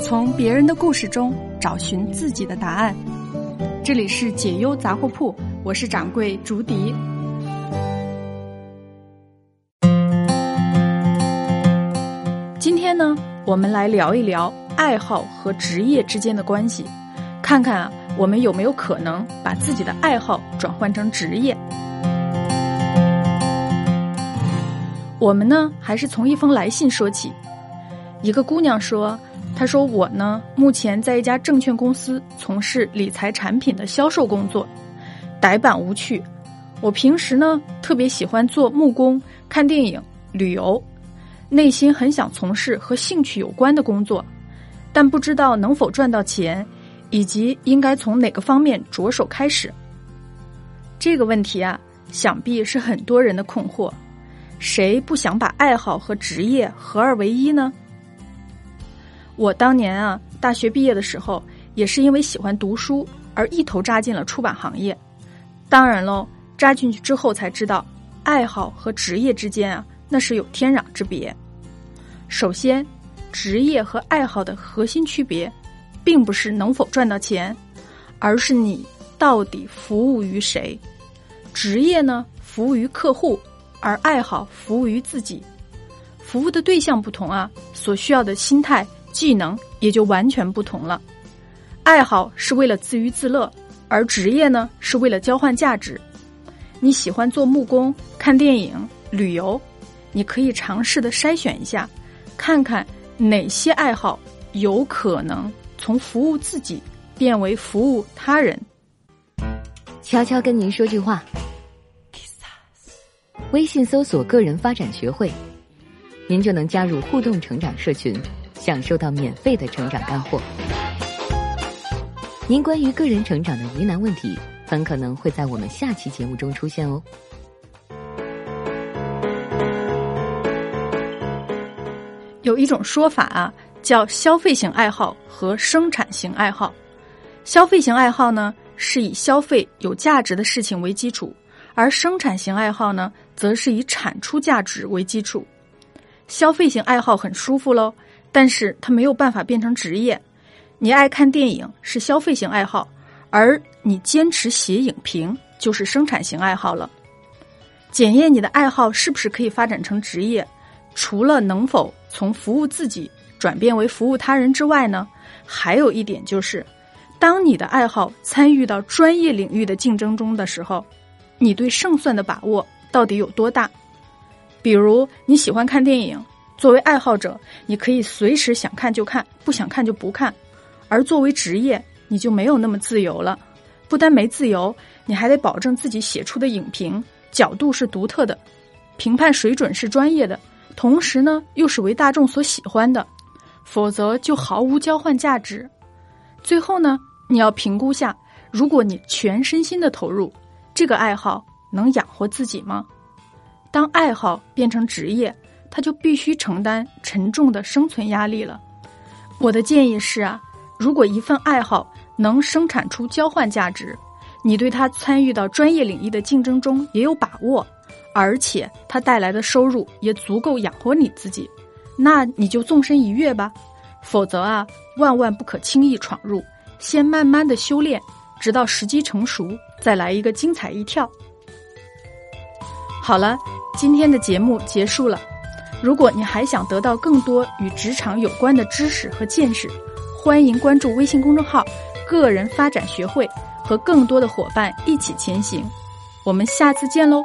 从别人的故事中找寻自己的答案。这里是解忧杂货铺，我是掌柜竹笛。今天呢，我们来聊一聊爱好和职业之间的关系，看看，我们有没有可能把自己的爱好转换成职业。我们呢，还是从一封来信说起。一个姑娘说：“他说我呢，目前在一家证券公司从事理财产品的销售工作，呆板无趣。我平时呢，特别喜欢做木工、看电影、旅游，内心很想从事和兴趣有关的工作，但不知道能否赚到钱，以及应该从哪个方面着手开始。这个问题啊，想必是很多人的困惑。”谁不想把爱好和职业合二为一呢？我当年啊，大学毕业的时候，也是因为喜欢读书而一头扎进了出版行业。当然喽，扎进去之后才知道，爱好和职业之间啊，那是有天壤之别。首先，职业和爱好的核心区别，并不是能否赚到钱，而是你到底服务于谁。职业呢，服务于客户。而爱好服务于自己，服务的对象不同啊，所需要的心态、技能也就完全不同了。爱好是为了自娱自乐，而职业呢是为了交换价值。你喜欢做木工、看电影、旅游，你可以尝试的筛选一下，看看哪些爱好有可能从服务自己变为服务他人。悄悄跟您说句话。微信搜索“个人发展学会”，您就能加入互动成长社群，享受到免费的成长干货。您关于个人成长的疑难问题，很可能会在我们下期节目中出现哦。有一种说法啊，叫消费型爱好和生产型爱好。消费型爱好呢，是以消费有价值的事情为基础。而生产型爱好呢，则是以产出价值为基础。消费型爱好很舒服喽，但是它没有办法变成职业。你爱看电影是消费型爱好，而你坚持写影评就是生产型爱好了。检验你的爱好是不是可以发展成职业，除了能否从服务自己转变为服务他人之外呢，还有一点就是，当你的爱好参与到专业领域的竞争中的时候。你对胜算的把握到底有多大？比如你喜欢看电影，作为爱好者，你可以随时想看就看，不想看就不看；而作为职业，你就没有那么自由了。不单没自由，你还得保证自己写出的影评角度是独特的，评判水准是专业的，同时呢又是为大众所喜欢的，否则就毫无交换价值。最后呢，你要评估下，如果你全身心的投入。这个爱好能养活自己吗？当爱好变成职业，他就必须承担沉重的生存压力了。我的建议是啊，如果一份爱好能生产出交换价值，你对他参与到专业领域的竞争中也有把握，而且它带来的收入也足够养活你自己，那你就纵身一跃吧。否则啊，万万不可轻易闯入，先慢慢的修炼。直到时机成熟，再来一个精彩一跳。好了，今天的节目结束了。如果你还想得到更多与职场有关的知识和见识，欢迎关注微信公众号“个人发展学会”，和更多的伙伴一起前行。我们下次见喽！